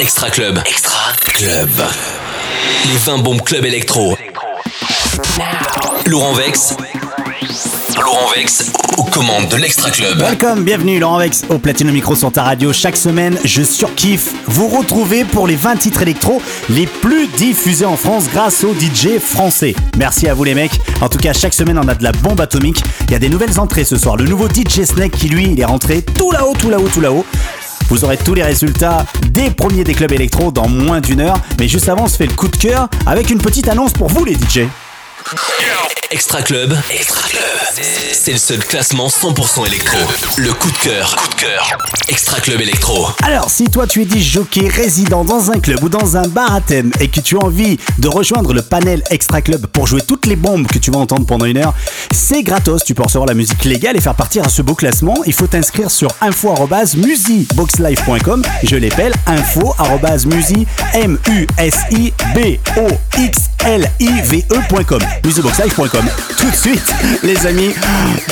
Extra Club. Extra Club. Les 20 bombes club électro. Laurent Vex. Laurent Vex aux commandes de l'Extra Club. Welcome, bienvenue Laurent Vex au Platino Micro sur ta radio. Chaque semaine, je surkiffe vous retrouver pour les 20 titres électro les plus diffusés en France grâce aux DJ français. Merci à vous les mecs. En tout cas, chaque semaine, on a de la bombe atomique. Il y a des nouvelles entrées ce soir. Le nouveau DJ Snake qui lui, est rentré tout là-haut, tout là-haut, tout là-haut. Vous aurez tous les résultats des premiers des clubs électro dans moins d'une heure. Mais juste avant, on se fait le coup de cœur avec une petite annonce pour vous les DJ. Extra Club. Extra Club. C'est le seul classement 100% électro. Le coup de cœur. Coup de cœur. Extra Club électro. Alors, si toi tu es dit jockey résident dans un club ou dans un bar à thème et que tu as envie de rejoindre le panel Extra Club pour jouer toutes les bombes que tu vas entendre pendant une heure, c'est gratos. Tu peux recevoir la musique légale et faire partir à ce beau classement. Il faut t'inscrire sur info@musiboxlive.com. Je l'appelle info@musi m u s i b o x l i v e.com. Musiboxlive.com. Tout de suite, les amis,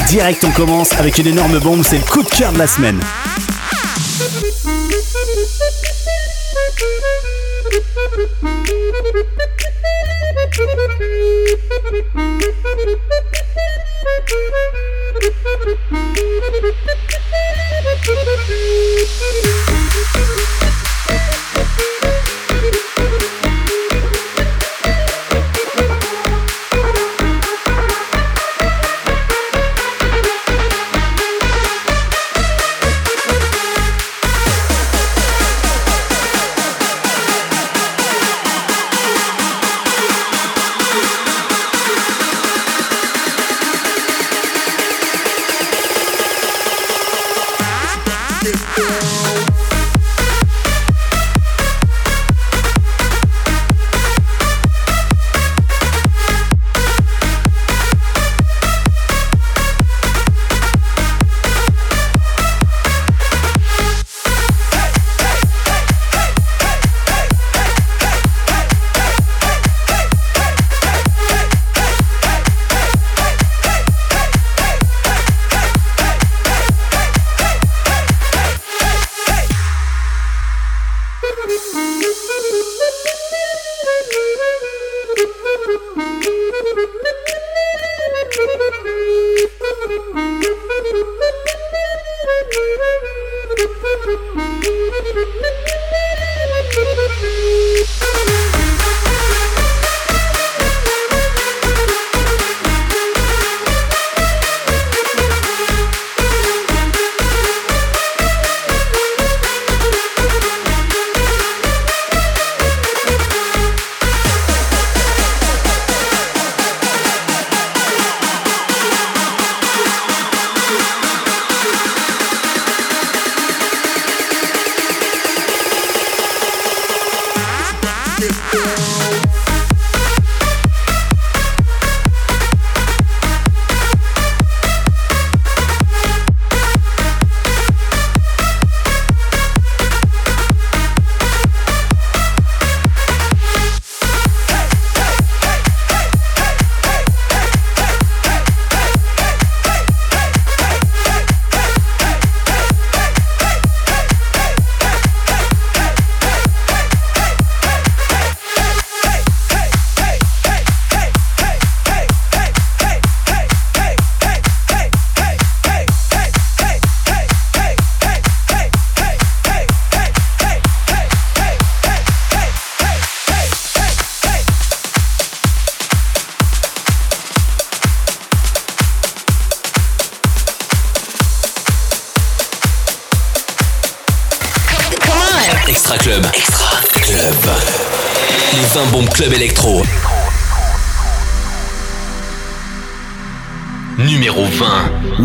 direct on commence avec une énorme bombe, c'est le coup de cœur de la semaine.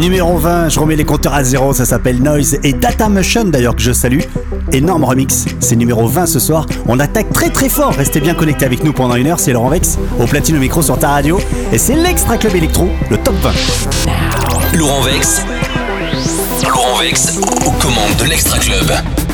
Numéro 20, je remets les compteurs à zéro, ça s'appelle Noise et Data Motion d'ailleurs que je salue. Énorme remix, c'est numéro 20 ce soir. On attaque très très fort, restez bien connectés avec nous pendant une heure, c'est Laurent Vex au platine au micro sur ta radio et c'est l'Extra Club Electro, le top 20. Laurent Vex. Laurent Vex aux commandes de l'Extra Club.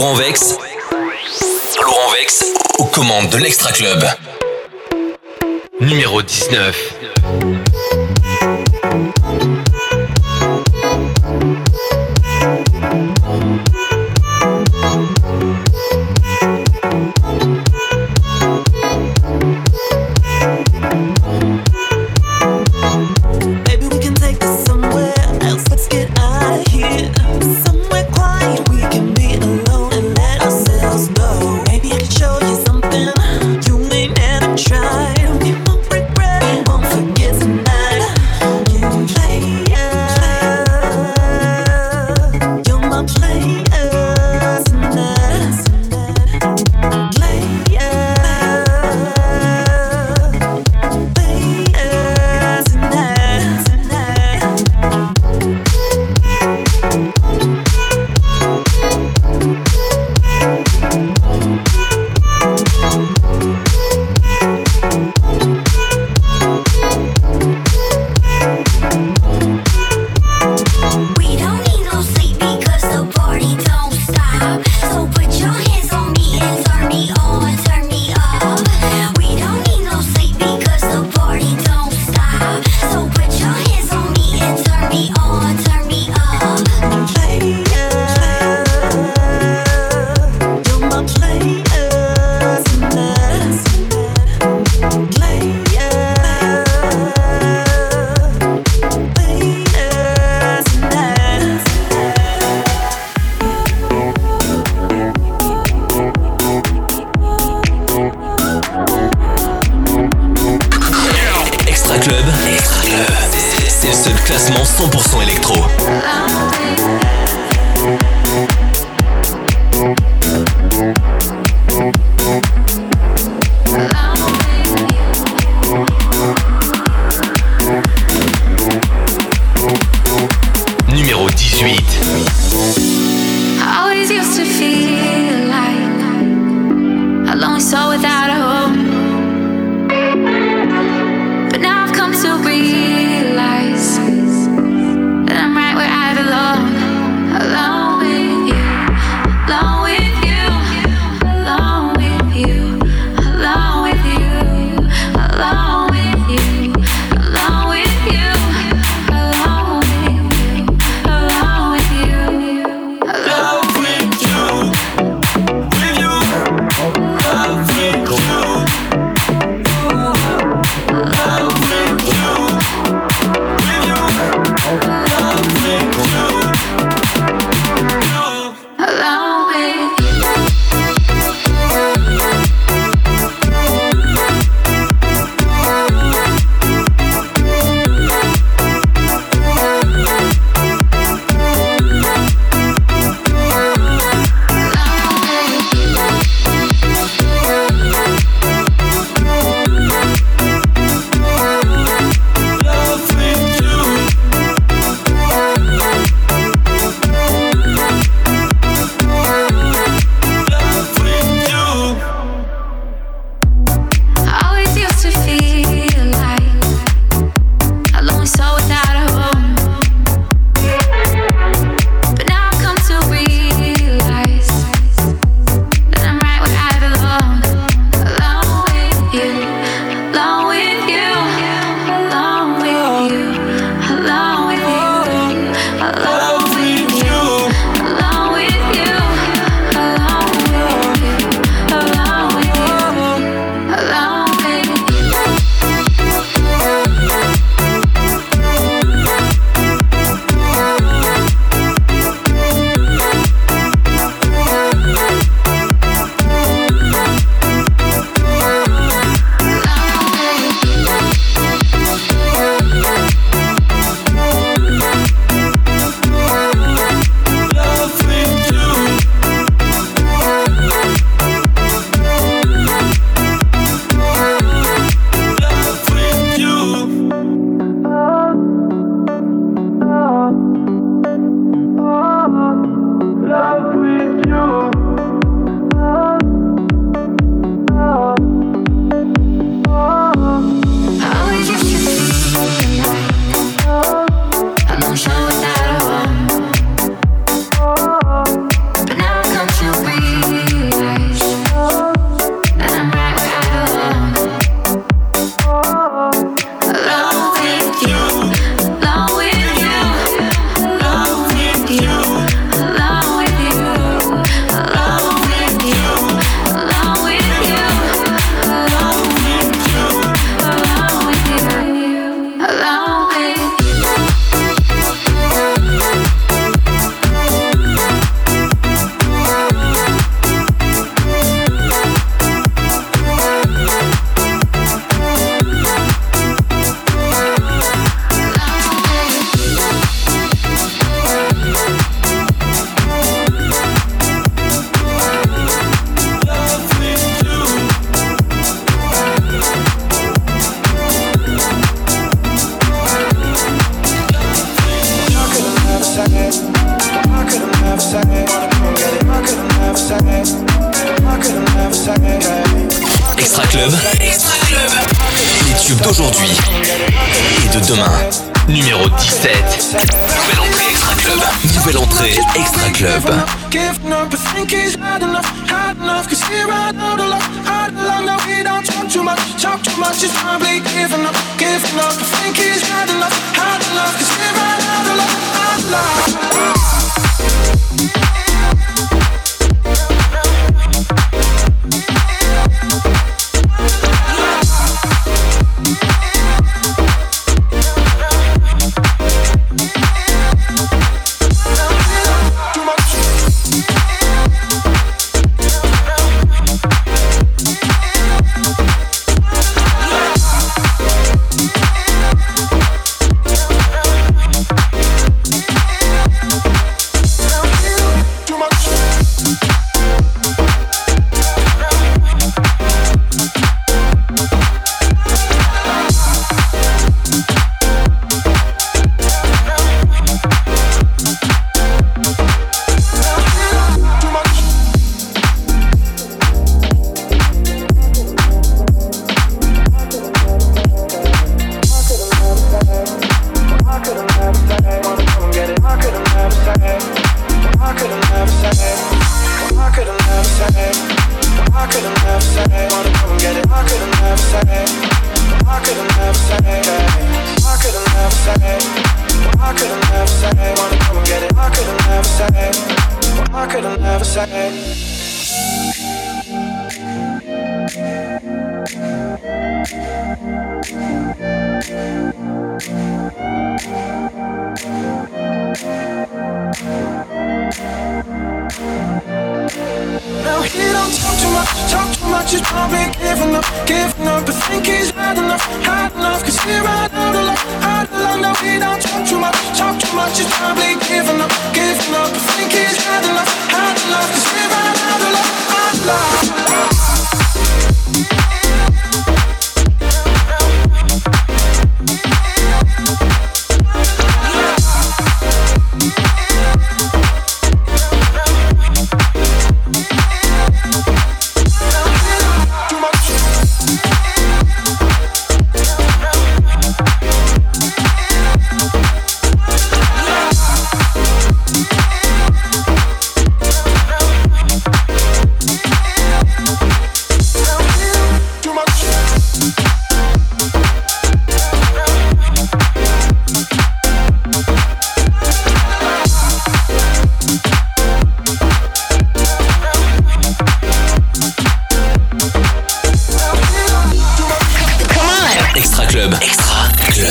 Laurent Vex. Laurent Vex aux commandes de l'Extra Club. Numéro 19.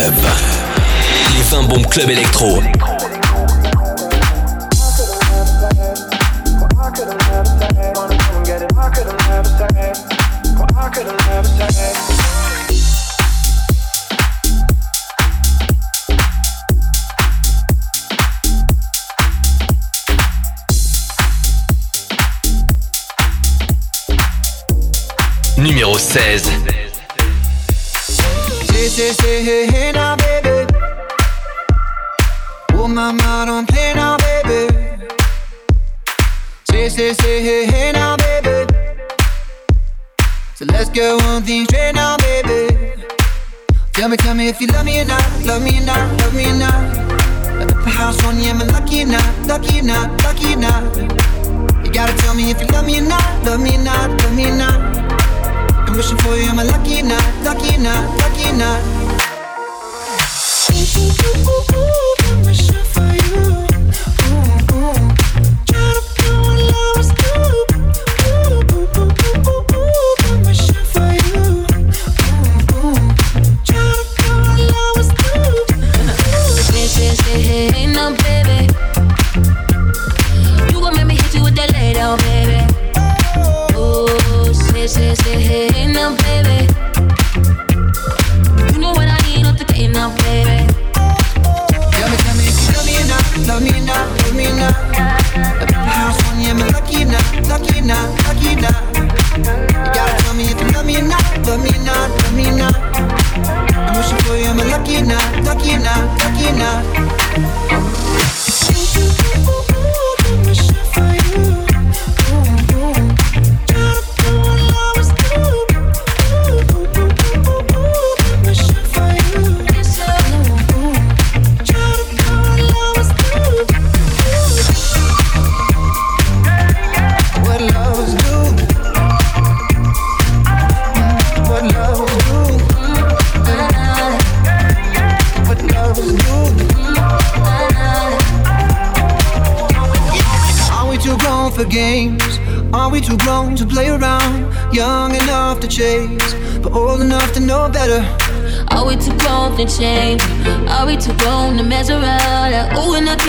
Les 20 bombes Club Electro. Numéro 16. things right now, baby. Tell me, tell me if you love me or not, love me or not, love me or not. At the house on you, am I lucky or not, lucky or not, lucky or not? You gotta tell me if you love me or not, love me or not, love me or not. I'm wishing for you, am I lucky or not, lucky or not, lucky or not? Ooh, ooh, ooh, ooh.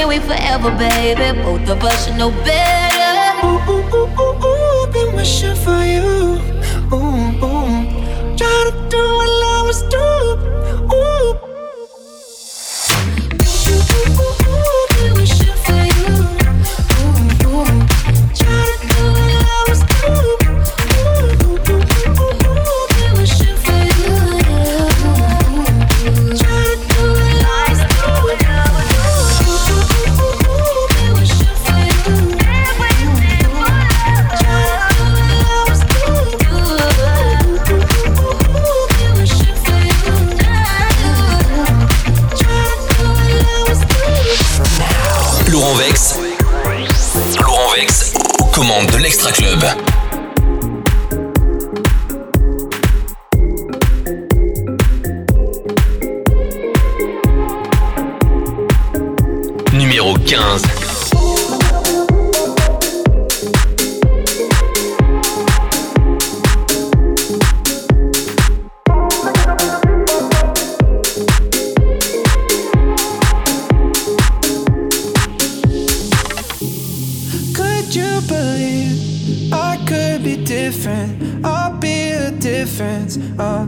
Can we forever, baby? Both of us should know better.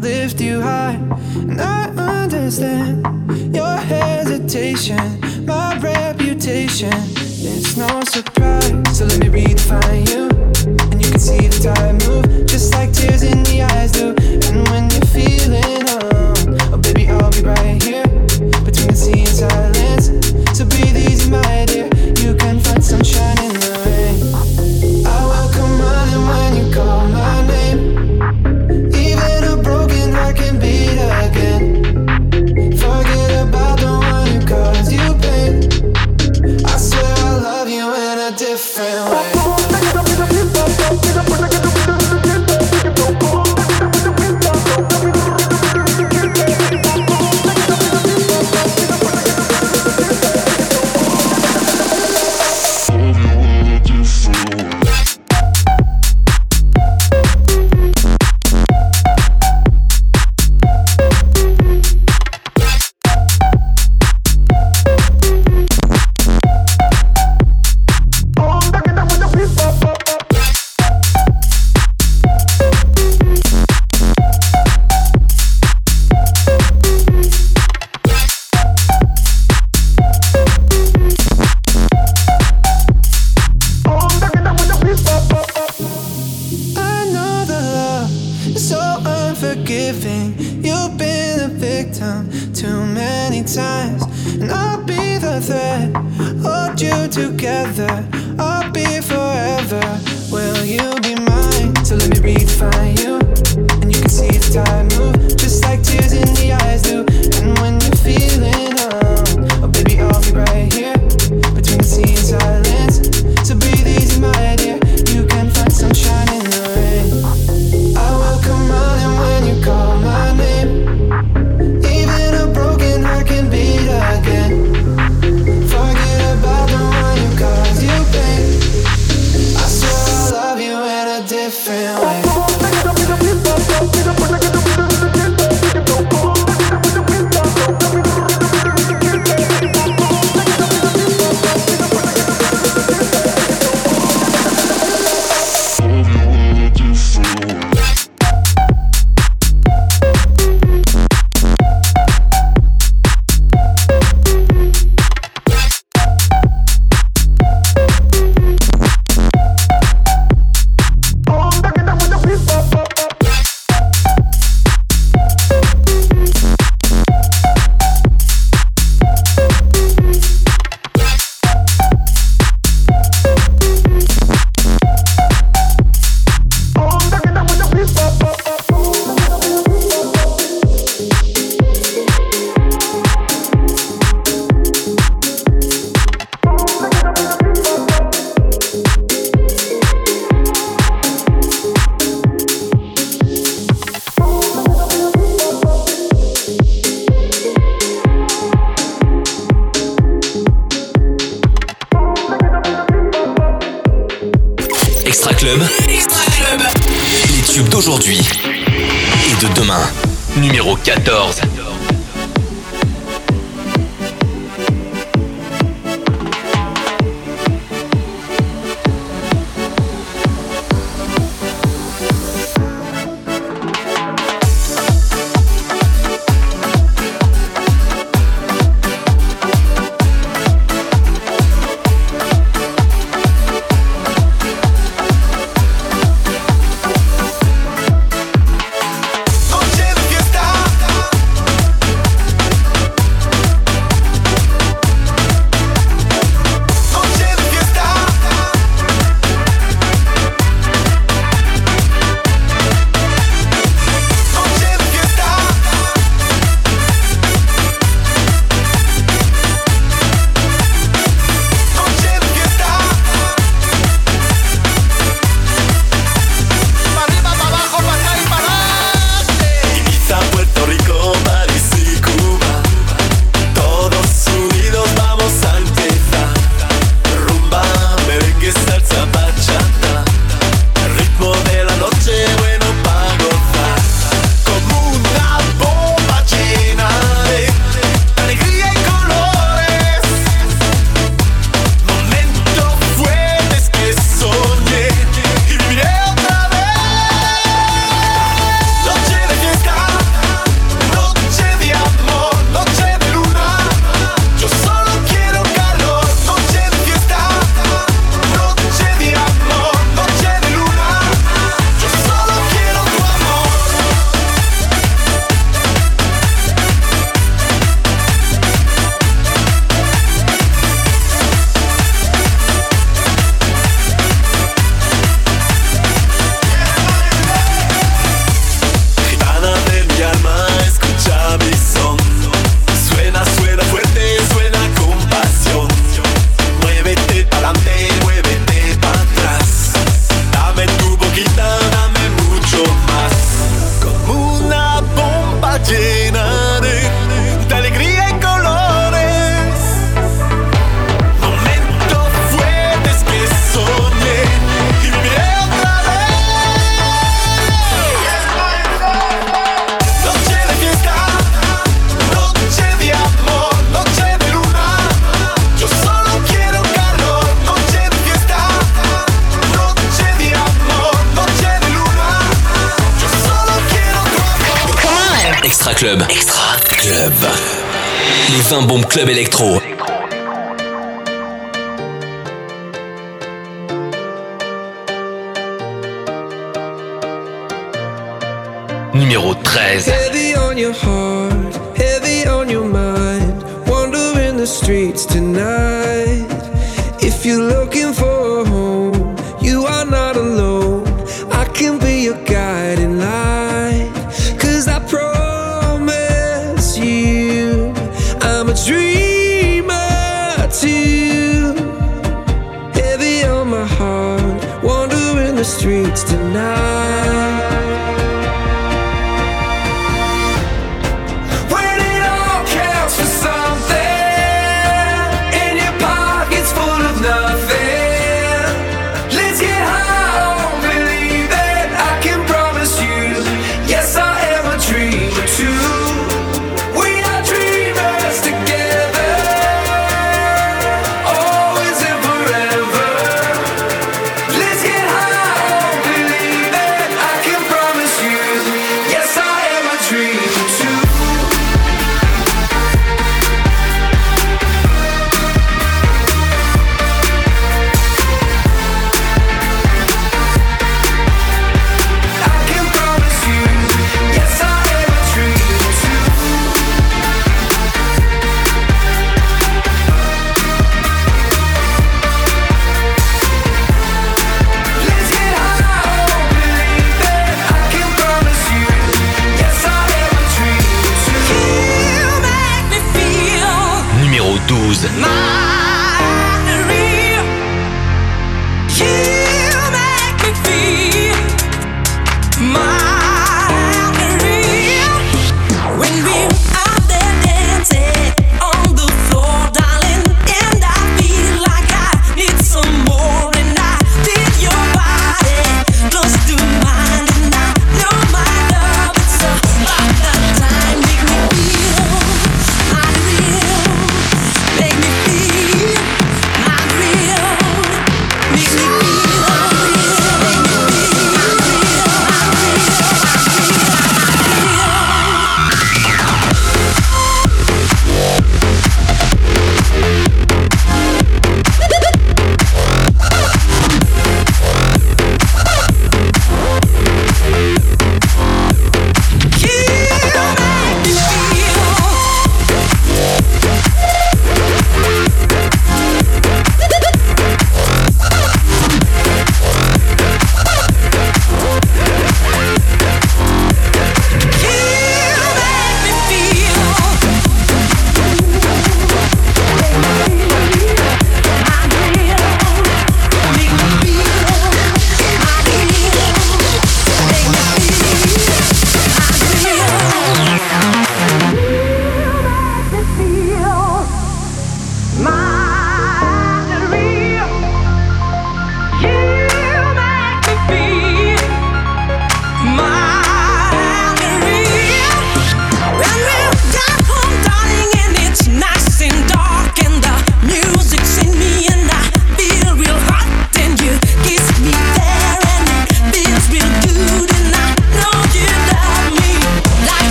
lift you high, and I understand your hesitation. hold you together. Club. Extra Les tubes d'aujourd'hui et de demain. Numéro 14.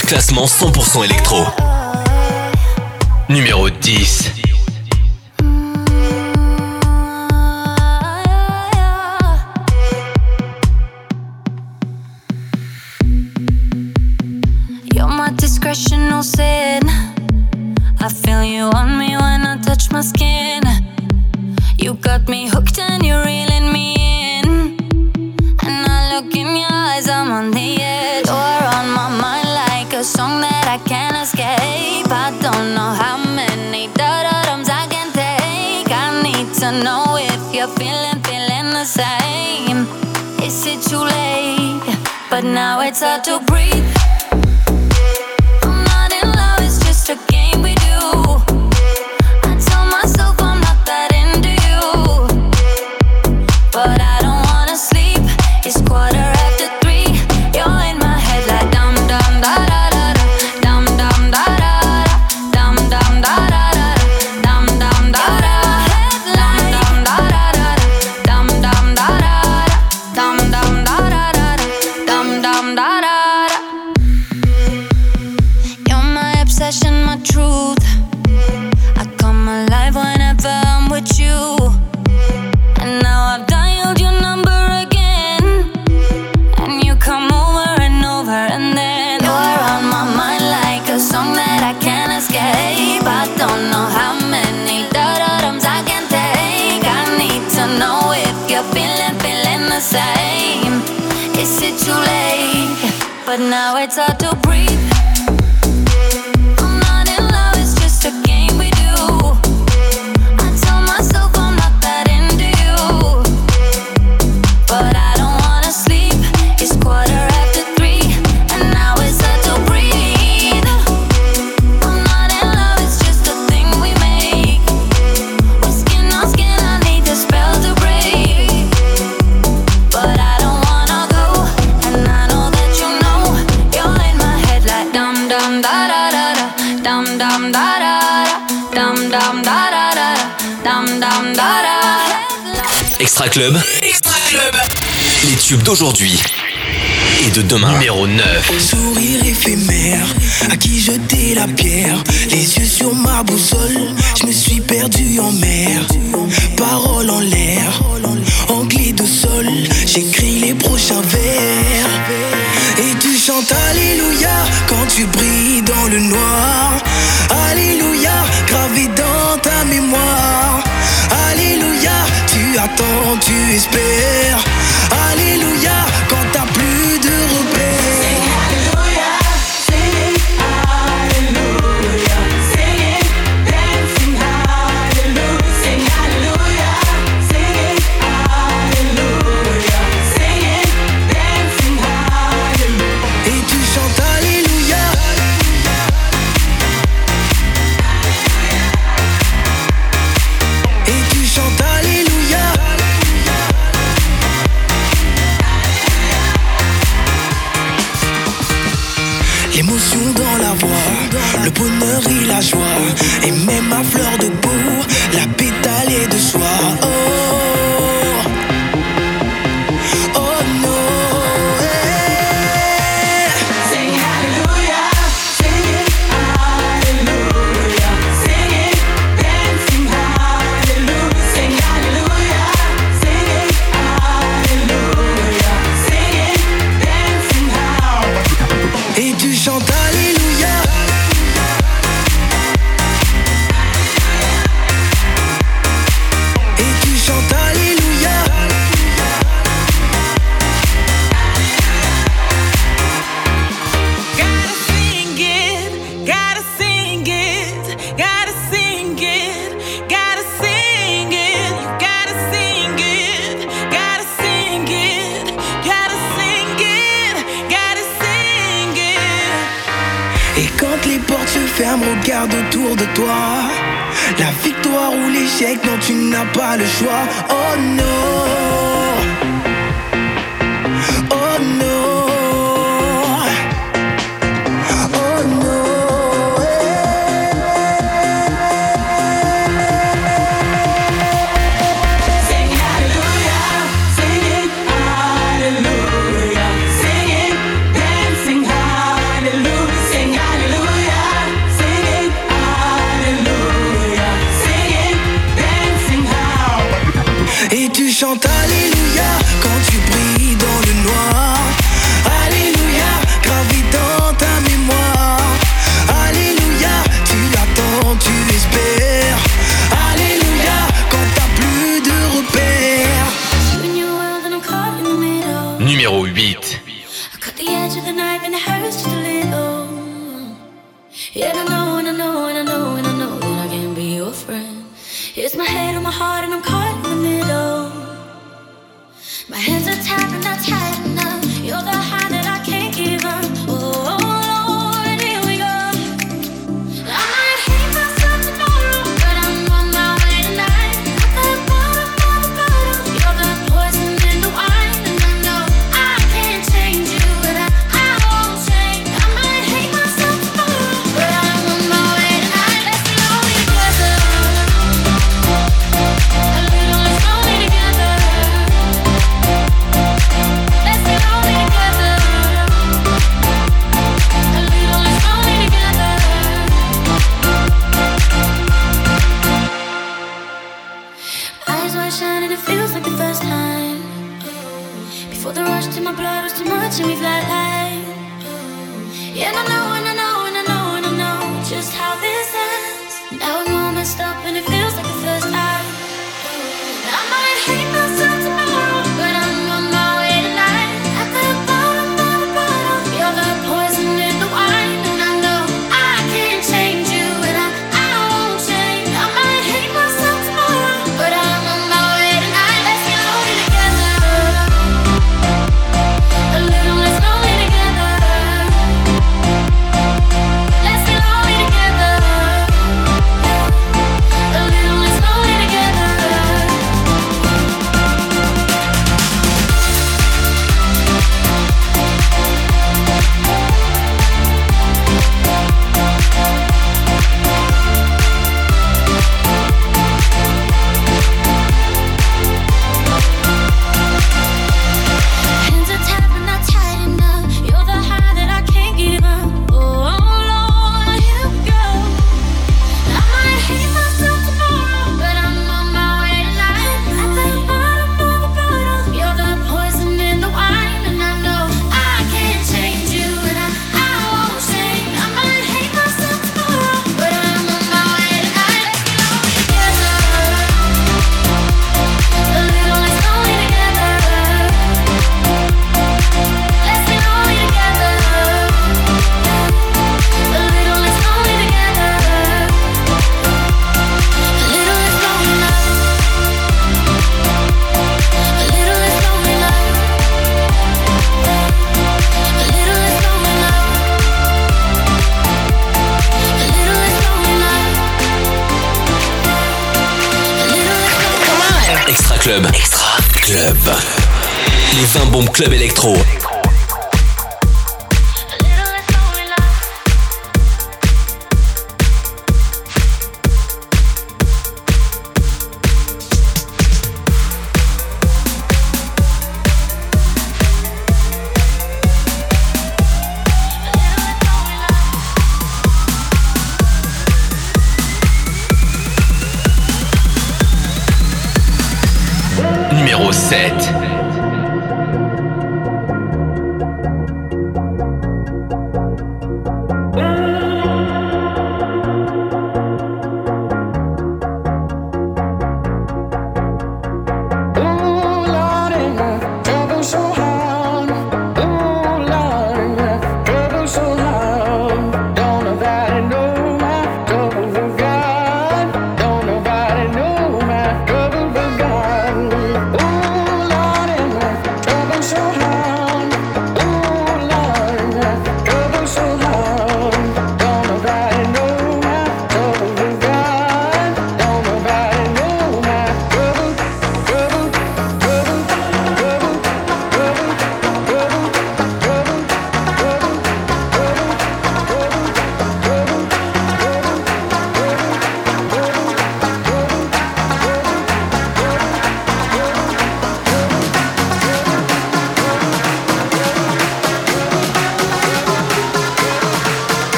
Classement 100% électro. Numéro 10. truth. I come alive whenever I'm with you. And now I've dialed your number again. And you come over and over, and then you're on my mind like a song that I can't escape. I don't know how many dotums I can take. I need to know if you're feeling, feeling the same. Is it too late? But now it's hard to breathe. Club. Les tubes d'aujourd'hui et de demain. Numéro 9. Sourire éphémère, à qui jeter la pierre. Les yeux sur ma boussole, je me suis perdu en mer. Paroles en l'air, anglais de sol, j'écris les prochains vers. Et tu chantes Alléluia quand tu brilles dans le noir. Alléluia, gravé dans ta mémoire. Alléluia attends, tu espères. Alléluia,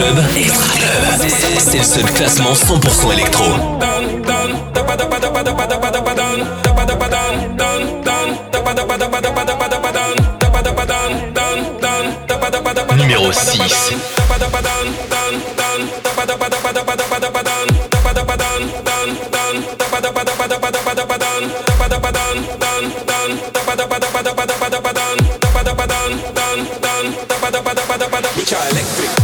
C'est le seul classement 100% électro. Numéro 6. Numéro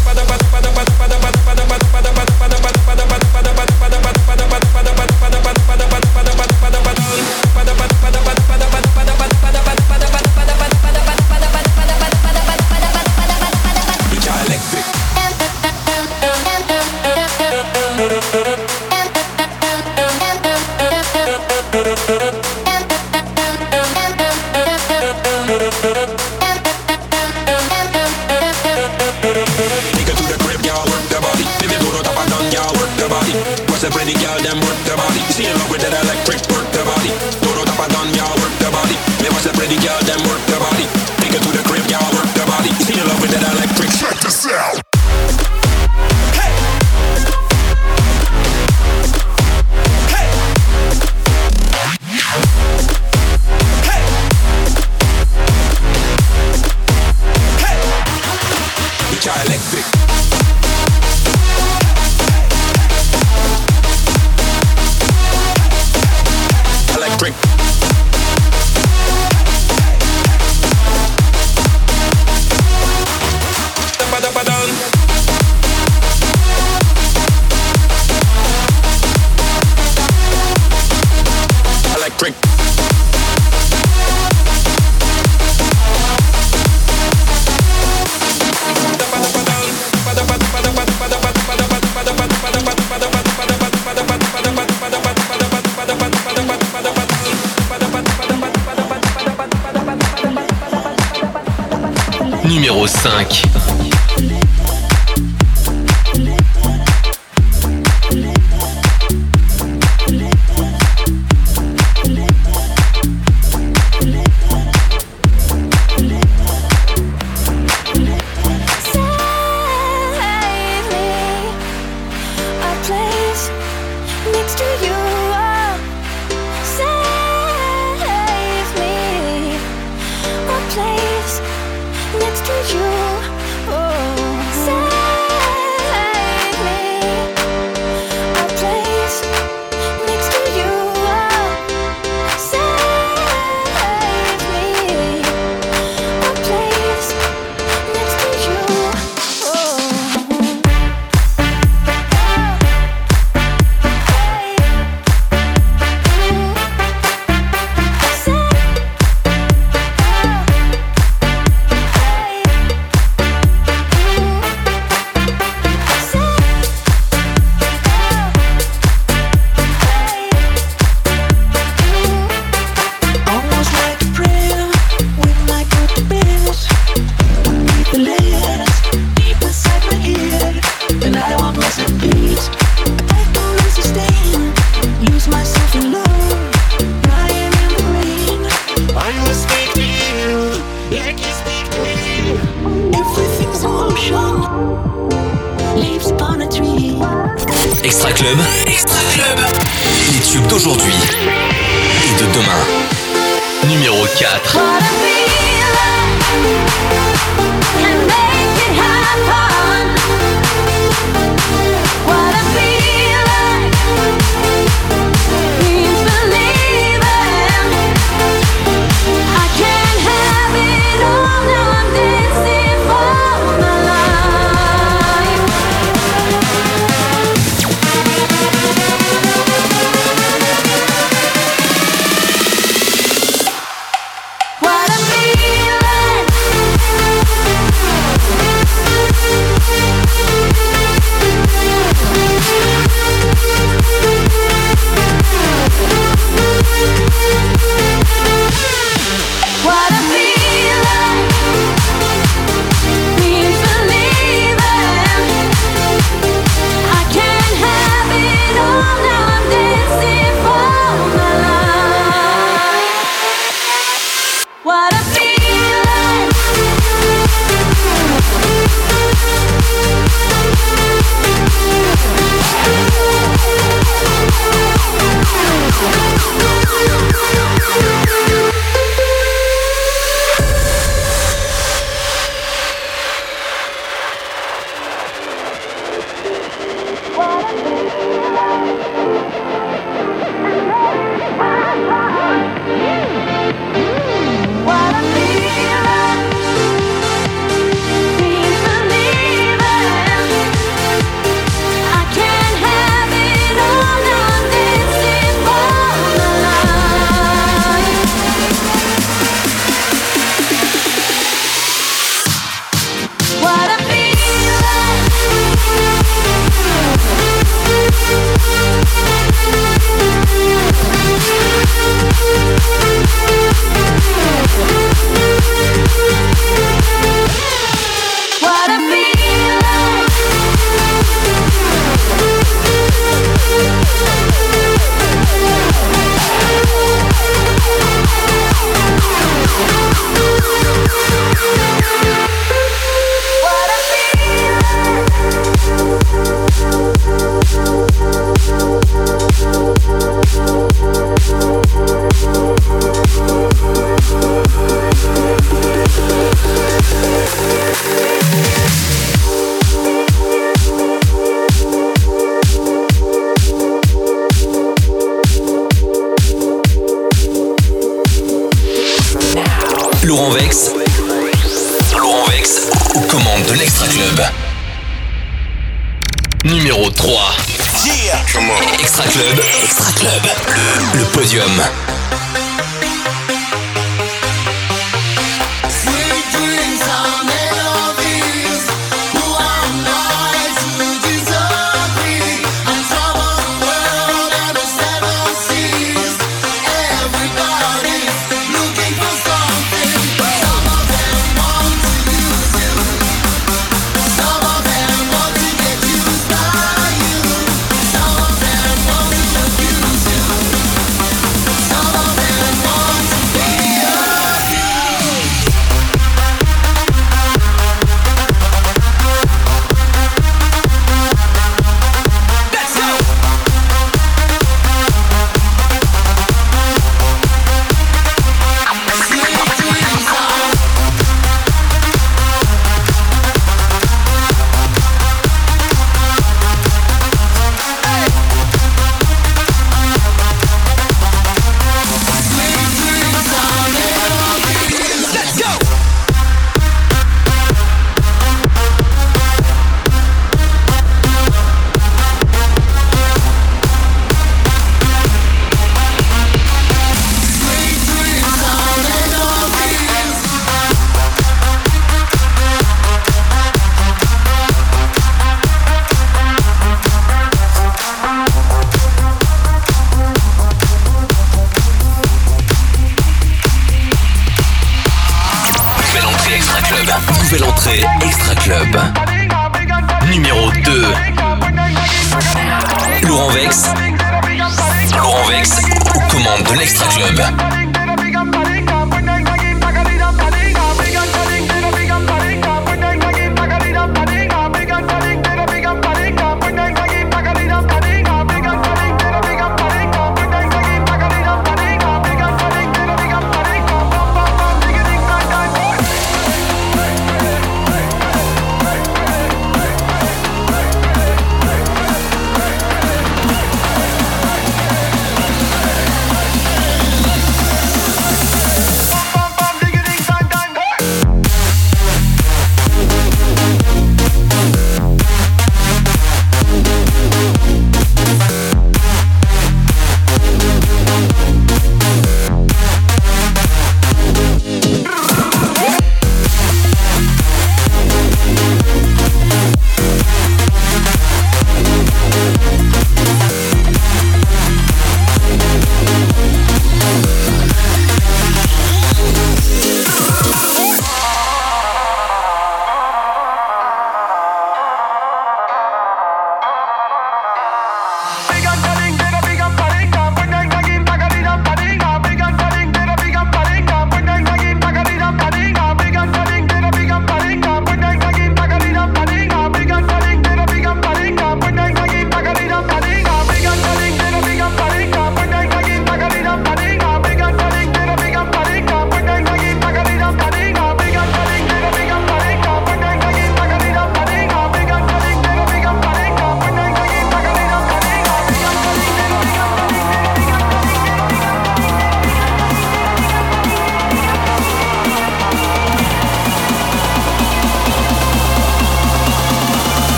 Extra Club, Extra Club, les tubes d'aujourd'hui. Et de demain. Numéro 4.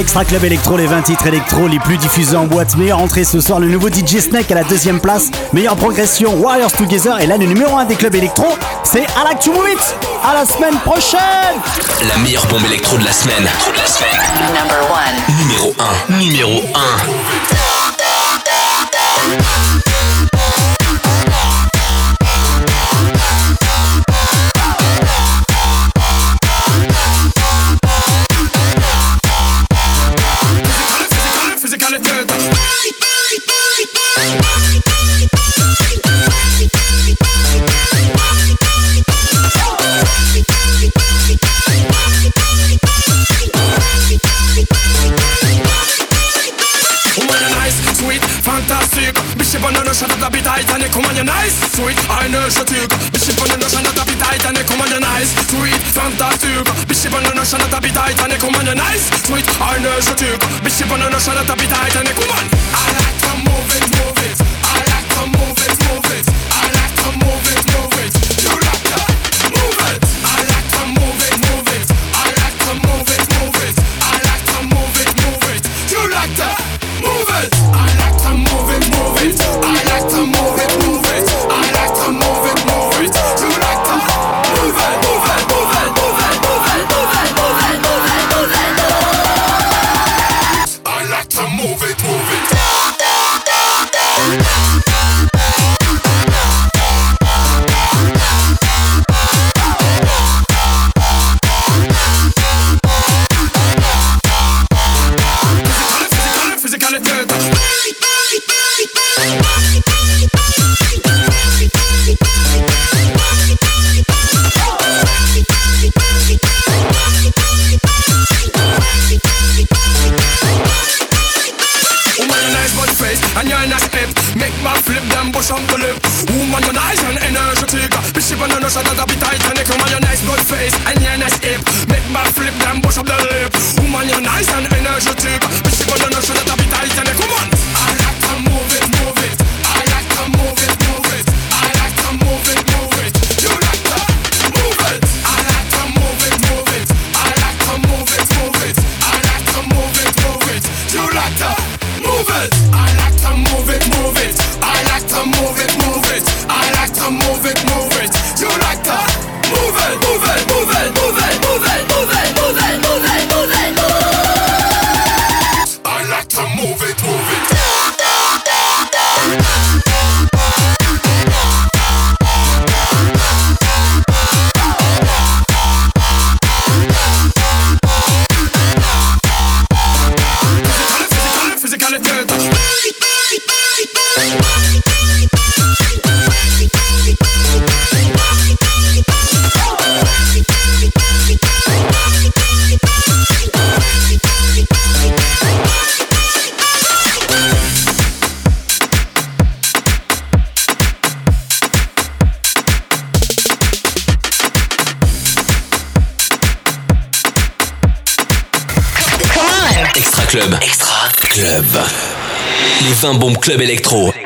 Extra Club Electro, les 20 titres électro les plus diffusés en boîte. Meilleure entrée ce soir, le nouveau DJ Snake à la deuxième place. Meilleure progression, Warriors Together. Et là, le numéro 1 des clubs électro, c'est Alak Move It. À la semaine prochaine La meilleure bombe électro de la semaine. De la semaine. Numéro 1. Numéro 1. Come on, you're nice, sweet, I know you're too good be Bishop on the shoulder, tap it tight, and you come on. I like Extra